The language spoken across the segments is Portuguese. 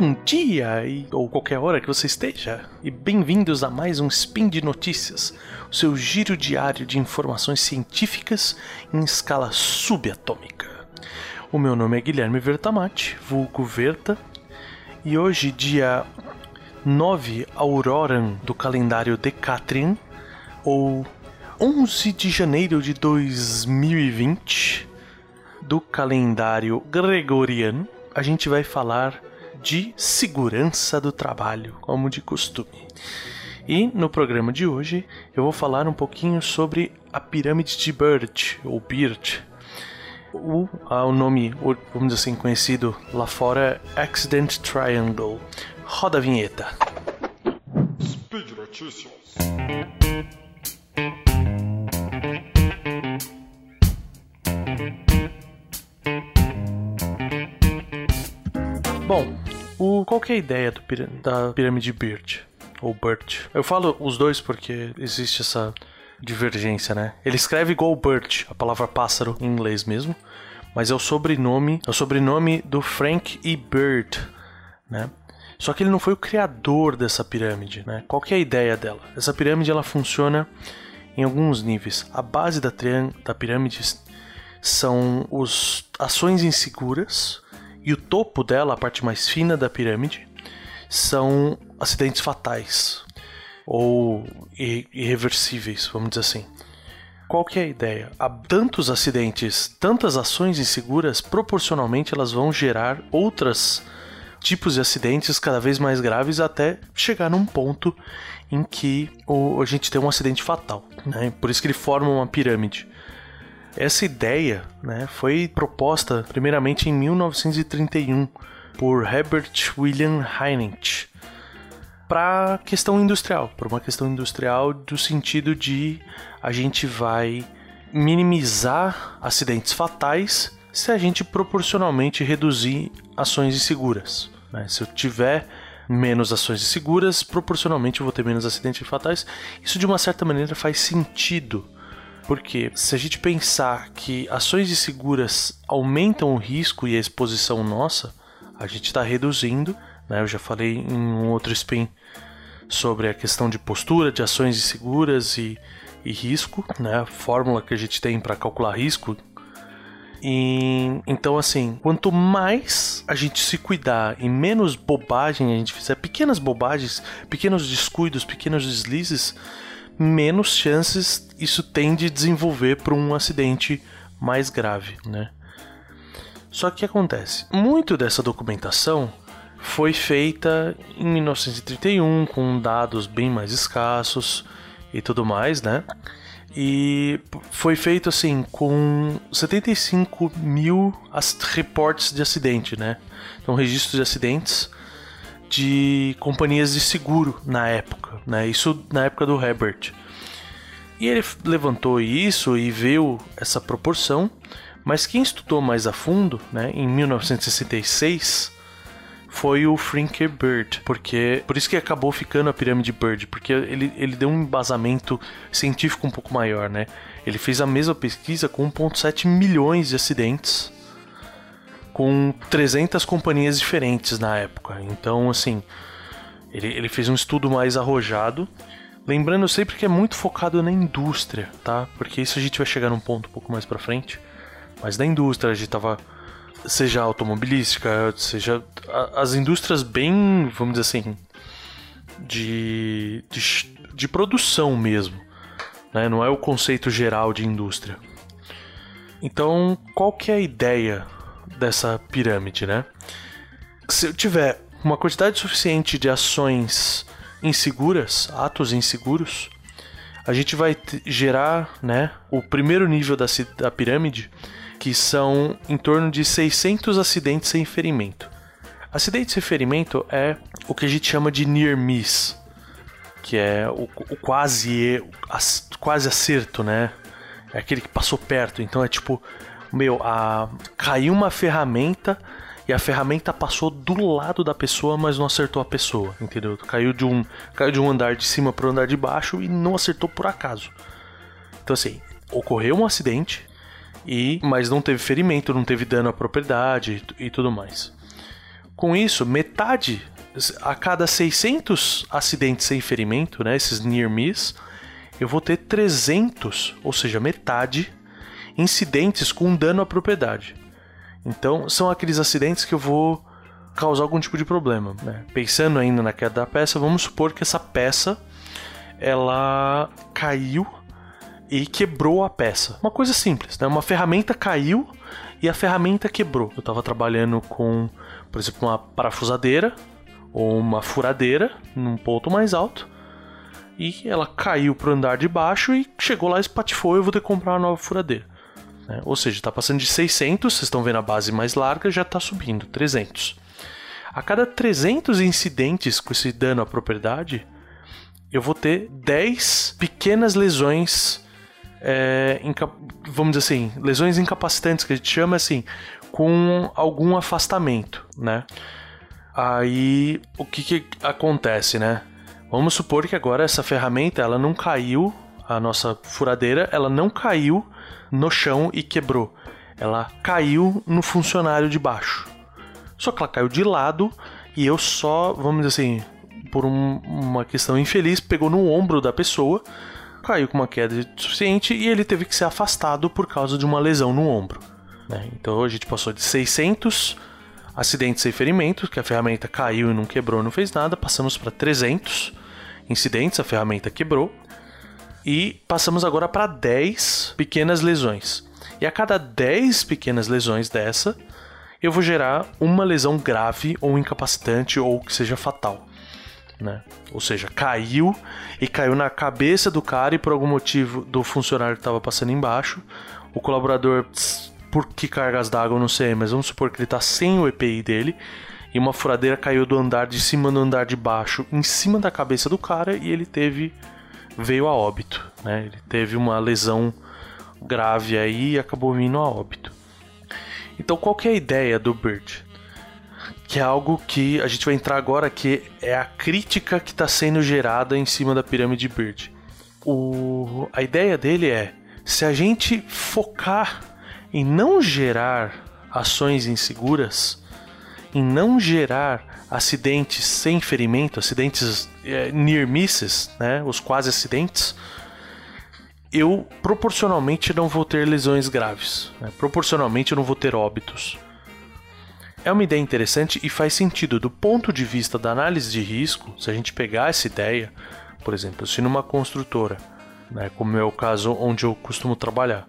Bom dia e, ou qualquer hora que você esteja, e bem-vindos a mais um Spin de Notícias, o seu giro diário de informações científicas em escala subatômica. O meu nome é Guilherme Vertamati, vulgo Verta, e hoje, dia 9 Auroran do calendário Decatrian, ou 11 de janeiro de 2020 do calendário Gregoriano, a gente vai falar de segurança do trabalho, como de costume. E no programa de hoje eu vou falar um pouquinho sobre a pirâmide de Bird, ou Bird. O, o nome, vamos dizer assim, conhecido lá fora é Accident Triangle. Roda a vinheta. Speed Notícias. Qual que é a ideia do, da pirâmide Bird? Ou Burt? Eu falo os dois porque existe essa divergência, né? Ele escreve igual Burt, a palavra pássaro em inglês mesmo, mas é o sobrenome, é o sobrenome do Frank E. Bird, né? Só que ele não foi o criador dessa pirâmide, né? Qual que é a ideia dela? Essa pirâmide ela funciona em alguns níveis. A base da, da pirâmide são os ações inseguras, e o topo dela, a parte mais fina da pirâmide, são acidentes fatais ou irreversíveis, vamos dizer assim. Qual que é a ideia? Há tantos acidentes, tantas ações inseguras, proporcionalmente elas vão gerar outros tipos de acidentes cada vez mais graves até chegar num ponto em que a gente tem um acidente fatal. Né? Por isso que ele forma uma pirâmide. Essa ideia né, foi proposta primeiramente em 1931 por Herbert William Heinrich para questão industrial, para uma questão industrial do sentido de a gente vai minimizar acidentes fatais se a gente proporcionalmente reduzir ações inseguras. Né? Se eu tiver menos ações inseguras, proporcionalmente eu vou ter menos acidentes fatais. Isso de uma certa maneira faz sentido porque se a gente pensar que ações inseguras aumentam o risco e a exposição nossa, a gente está reduzindo. Né? Eu já falei em um outro spin sobre a questão de postura, de ações inseguras e, e risco, né? a fórmula que a gente tem para calcular risco. E, então, assim, quanto mais a gente se cuidar e menos bobagem a gente fizer, pequenas bobagens, pequenos descuidos, pequenos deslizes, menos chances isso tem de desenvolver para um acidente mais grave, né? Só que o que acontece? Muito dessa documentação foi feita em 1931 com dados bem mais escassos e tudo mais, né? E foi feito assim com 75 mil reportes de acidente, né? Então, registros de acidentes de companhias de seguro na época, né? Isso na época do Herbert. E ele levantou isso e viu essa proporção, mas quem estudou mais a fundo, né, em 1966, foi o Frank Bird, porque por isso que acabou ficando a pirâmide Bird, porque ele, ele deu um embasamento científico um pouco maior, né? Ele fez a mesma pesquisa com 1.7 milhões de acidentes com 300 companhias diferentes na época. Então, assim, ele, ele fez um estudo mais arrojado. Lembrando sempre que é muito focado na indústria, tá? Porque isso a gente vai chegar num ponto um pouco mais pra frente. Mas na indústria a gente tava. Seja automobilística, seja. as indústrias bem, vamos dizer assim. De, de, de produção mesmo. Né? Não é o conceito geral de indústria. Então, qual que é a ideia dessa pirâmide, né? Se eu tiver uma quantidade suficiente de ações inseguras, atos inseguros, a gente vai gerar, né, o primeiro nível da, da pirâmide, que são em torno de 600 acidentes sem ferimento. Acidente sem ferimento é o que a gente chama de near miss, que é o, o quase, quase acerto, né? É aquele que passou perto. Então é tipo, meu, a, caiu uma ferramenta e a ferramenta passou do lado da pessoa, mas não acertou a pessoa, entendeu? Caiu de um, caiu de um andar de cima para o andar de baixo e não acertou por acaso. Então assim, ocorreu um acidente e mas não teve ferimento, não teve dano à propriedade e, e tudo mais. Com isso, metade a cada 600 acidentes sem ferimento, né, esses near miss, eu vou ter 300, ou seja, metade, incidentes com dano à propriedade. Então, são aqueles acidentes que eu vou causar algum tipo de problema. Né? Pensando ainda na queda da peça, vamos supor que essa peça ela caiu e quebrou a peça. Uma coisa simples, né? Uma ferramenta caiu e a ferramenta quebrou. Eu estava trabalhando com, por exemplo, uma parafusadeira ou uma furadeira num ponto mais alto e ela caiu para o andar de baixo e chegou lá, espatifou e eu vou ter que comprar uma nova furadeira. Né? Ou seja, está passando de 600, vocês estão vendo a base mais larga, já está subindo, 300. A cada 300 incidentes com esse dano à propriedade, eu vou ter 10 pequenas lesões, é, vamos dizer assim, lesões incapacitantes, que a gente chama assim, com algum afastamento, né? Aí, o que, que acontece, né? Vamos supor que agora essa ferramenta, ela não caiu, a nossa furadeira, ela não caiu no chão e quebrou. Ela caiu no funcionário de baixo. Só que ela caiu de lado e eu só, vamos dizer assim, por um, uma questão infeliz, pegou no ombro da pessoa, caiu com uma queda suficiente e ele teve que ser afastado por causa de uma lesão no ombro. Né? Então a gente passou de 600 acidentes sem ferimentos, que a ferramenta caiu e não quebrou, não fez nada, passamos para 300 incidentes, a ferramenta quebrou, e passamos agora para 10 pequenas lesões. E a cada 10 pequenas lesões dessa, eu vou gerar uma lesão grave ou incapacitante ou que seja fatal né? Ou seja, caiu e caiu na cabeça do cara e por algum motivo do funcionário que estava passando embaixo, o colaborador, por que cargas d'água, não sei, mas vamos supor que ele está sem o EPI dele e uma furadeira caiu do andar de cima do andar de baixo em cima da cabeça do cara e ele teve veio a óbito, né? Ele teve uma lesão grave aí e acabou vindo a óbito. Então, qual que é a ideia do Bird? que é algo que a gente vai entrar agora, que é a crítica que está sendo gerada em cima da pirâmide Bird. O, a ideia dele é: se a gente focar em não gerar ações inseguras, em não gerar acidentes sem ferimento, acidentes é, near misses, né, os quase acidentes, eu proporcionalmente não vou ter lesões graves, né, proporcionalmente eu não vou ter óbitos. É uma ideia interessante e faz sentido do ponto de vista da análise de risco. Se a gente pegar essa ideia, por exemplo, se numa construtora, né, como é o caso onde eu costumo trabalhar,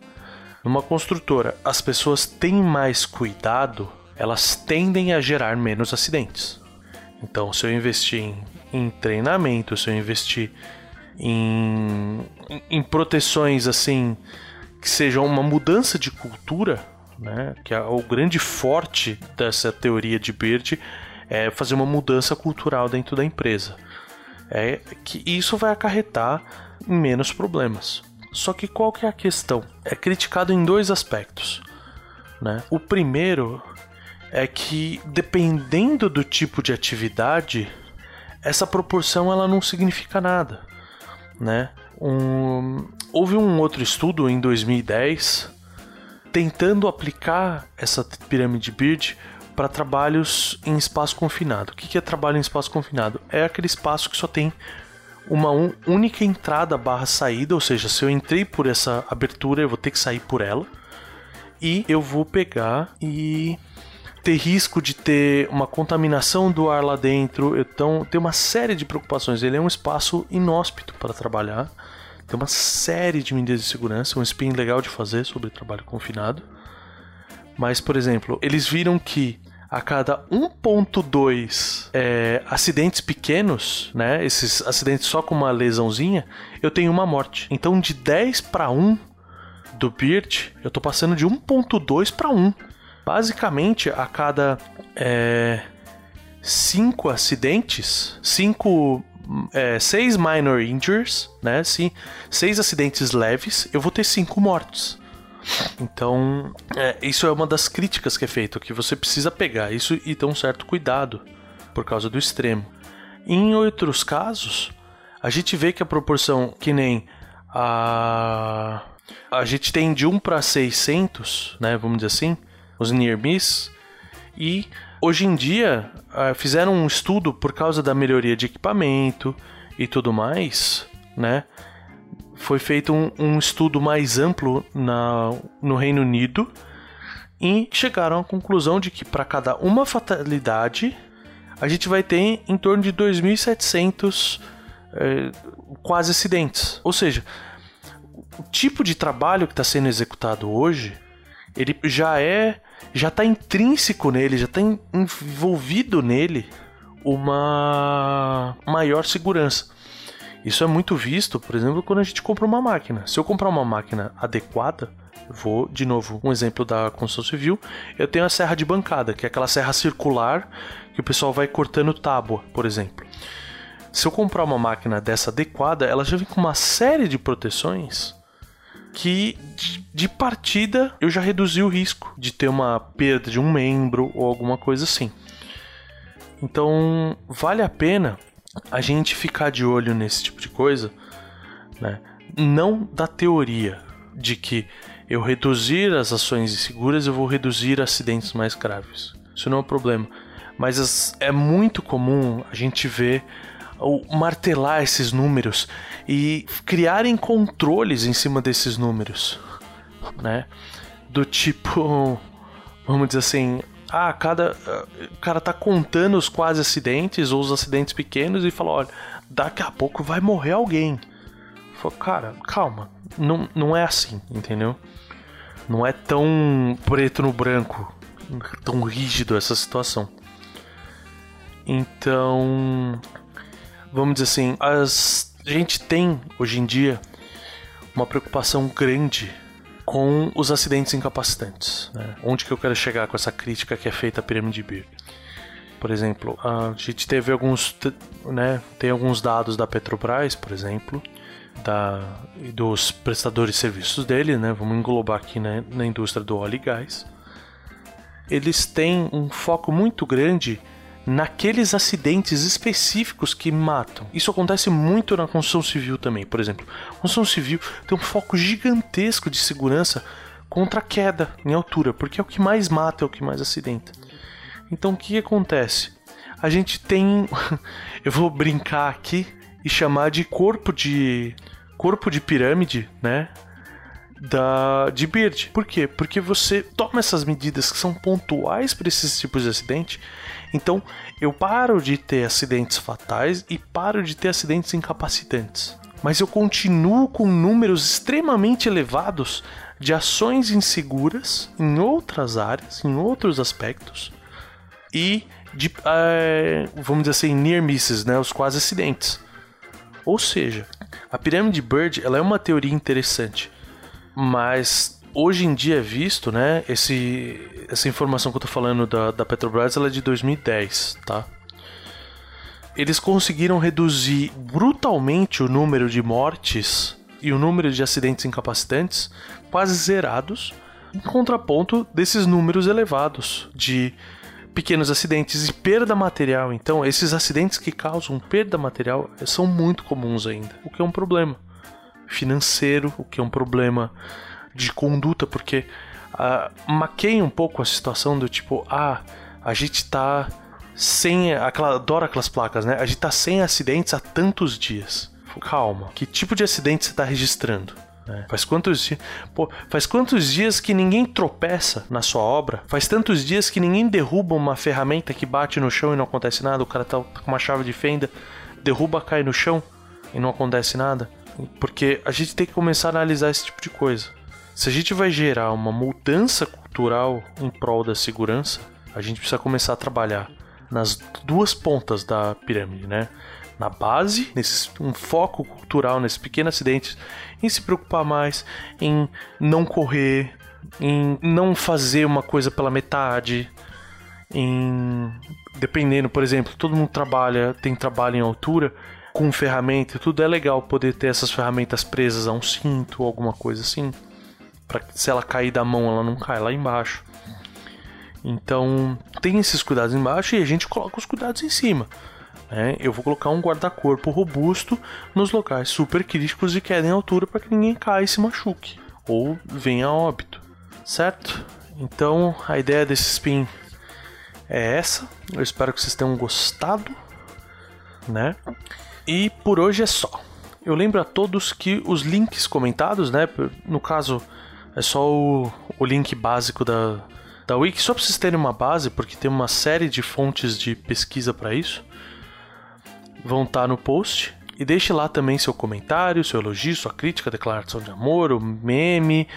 numa construtora as pessoas têm mais cuidado, elas tendem a gerar menos acidentes. Então, se eu investir em, em treinamento, se eu investir em, em proteções assim que sejam uma mudança de cultura, né? Que é o grande forte dessa teoria de Bird é fazer uma mudança cultural dentro da empresa. É que isso vai acarretar menos problemas. Só que qual que é a questão? É criticado em dois aspectos. Né? O primeiro é que dependendo do tipo de atividade, essa proporção ela não significa nada, né? Um, houve um outro estudo em 2010 tentando aplicar essa pirâmide Bird para trabalhos em espaço confinado. O que é trabalho em espaço confinado? É aquele espaço que só tem uma única entrada barra saída, ou seja, se eu entrei por essa abertura, eu vou ter que sair por ela. E eu vou pegar e ter risco de ter uma contaminação do ar lá dentro. Então, tem uma série de preocupações. Ele é um espaço inóspito para trabalhar. Tem uma série de medidas de segurança, um spin legal de fazer sobre trabalho confinado. Mas, por exemplo, eles viram que a cada 1.2 é, acidentes pequenos, né, esses acidentes só com uma lesãozinha, eu tenho uma morte. Então, de 10 para 1 do Beard, eu tô passando de 1.2 para 1. Basicamente, a cada é, 5 acidentes, 5 é, seis minor injuries, né? Sim, seis acidentes leves, eu vou ter cinco mortos. Então, é, isso é uma das críticas que é feito, que você precisa pegar isso e ter um certo cuidado por causa do extremo. Em outros casos, a gente vê que a proporção, que nem a a gente tem de 1 para 600, né, vamos dizer assim, os near miss, e Hoje em dia, uh, fizeram um estudo por causa da melhoria de equipamento e tudo mais, né? Foi feito um, um estudo mais amplo na, no Reino Unido e chegaram à conclusão de que para cada uma fatalidade a gente vai ter em torno de 2.700 é, quase acidentes. Ou seja, o tipo de trabalho que está sendo executado hoje, ele já é, já está intrínseco nele, já está envolvido nele uma maior segurança. Isso é muito visto, por exemplo, quando a gente compra uma máquina. Se eu comprar uma máquina adequada, vou, de novo, um exemplo da construção civil, eu tenho a serra de bancada, que é aquela serra circular que o pessoal vai cortando tábua, por exemplo. Se eu comprar uma máquina dessa adequada, ela já vem com uma série de proteções que de, partida eu já reduzi o risco de ter uma perda de um membro ou alguma coisa assim. Então, vale a pena a gente ficar de olho nesse tipo de coisa, né? Não da teoria de que eu reduzir as ações inseguras eu vou reduzir acidentes mais graves. Isso não é um problema. Mas as, é muito comum a gente ver o martelar esses números e criarem controles em cima desses números, né? Do tipo, vamos dizer assim, ah, cada o cara tá contando os quase acidentes ou os acidentes pequenos e fala, olha, daqui a pouco vai morrer alguém. Falei, cara, calma, não, não é assim, entendeu? Não é tão preto no branco, tão rígido essa situação. Então, vamos dizer assim, as, a gente tem hoje em dia uma preocupação grande com os acidentes incapacitantes. Né? Onde que eu quero chegar com essa crítica que é feita à pirâmide Beer? Por exemplo, a gente teve alguns, né, tem alguns dados da Petrobras, por exemplo, da, dos prestadores de serviços dele, né? Vamos englobar aqui né, na indústria do óleo e gás. Eles têm um foco muito grande naqueles acidentes específicos que matam. Isso acontece muito na construção civil também. Por exemplo, a construção civil tem um foco gigantesco de segurança contra a queda em altura, porque é o que mais mata, é o que mais acidenta. Então o que acontece? A gente tem. Eu vou brincar aqui e chamar de corpo de. corpo de pirâmide, né? Da, de Bird. Por quê? Porque você toma essas medidas que são pontuais para esses tipos de acidente então, eu paro de ter acidentes fatais e paro de ter acidentes incapacitantes. Mas eu continuo com números extremamente elevados de ações inseguras em outras áreas, em outros aspectos, e de, é, vamos dizer assim, near misses, né, os quase acidentes. Ou seja, a pirâmide Bird ela é uma teoria interessante, mas hoje em dia é visto, né? Esse, essa informação que eu tô falando da, da Petrobras ela é de 2010, tá? Eles conseguiram reduzir brutalmente o número de mortes e o número de acidentes incapacitantes, quase zerados, em contraponto desses números elevados de pequenos acidentes e perda material. Então, esses acidentes que causam perda material são muito comuns ainda, o que é um problema financeiro, o que é um problema de conduta, porque uh, maqueia um pouco a situação do tipo, ah, a gente tá sem. Aquela, adoro aquelas placas, né? A gente tá sem acidentes há tantos dias. Calma, que tipo de acidente você tá registrando? É. Faz quantos dias? Pô, faz quantos dias que ninguém tropeça na sua obra? Faz tantos dias que ninguém derruba uma ferramenta que bate no chão e não acontece nada? O cara tá com uma chave de fenda, derruba, cai no chão e não acontece nada? Porque a gente tem que começar a analisar esse tipo de coisa. Se a gente vai gerar uma mudança cultural em prol da segurança, a gente precisa começar a trabalhar nas duas pontas da pirâmide, né? Na base, nesse, um foco cultural nesses pequenos acidentes, em se preocupar mais, em não correr, em não fazer uma coisa pela metade, em dependendo, por exemplo, todo mundo trabalha, tem trabalho em altura com ferramenta, tudo é legal poder ter essas ferramentas presas a um cinto ou alguma coisa assim para se ela cair da mão, ela não cai lá embaixo. Então, tem esses cuidados embaixo e a gente coloca os cuidados em cima. Né? Eu vou colocar um guarda-corpo robusto nos locais super críticos de queda em altura para que ninguém caia e se machuque ou venha a óbito, certo? Então, a ideia desse spin é essa. Eu espero que vocês tenham gostado, né? E por hoje é só. Eu lembro a todos que os links comentados, né? No caso, é só o, o link básico da, da Wiki, só para vocês terem uma base, porque tem uma série de fontes de pesquisa para isso. Vão estar tá no post. E deixe lá também seu comentário, seu elogio, sua crítica, declaração de amor, o meme,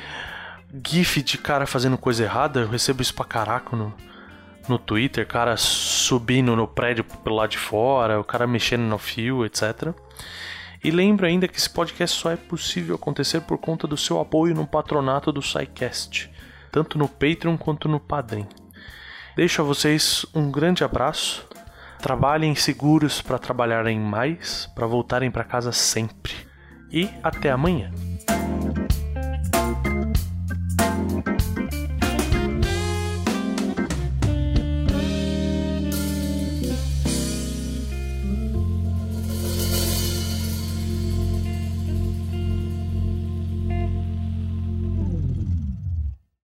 gif de cara fazendo coisa errada. Eu recebo isso pra caraca no, no Twitter, cara subindo no prédio pelo lado de fora, o cara mexendo no fio, etc. E lembro ainda que esse podcast só é possível acontecer por conta do seu apoio no patronato do SciCast, tanto no Patreon quanto no Padrim. Deixo a vocês um grande abraço. Trabalhem seguros para trabalharem mais, para voltarem para casa sempre. E até amanhã.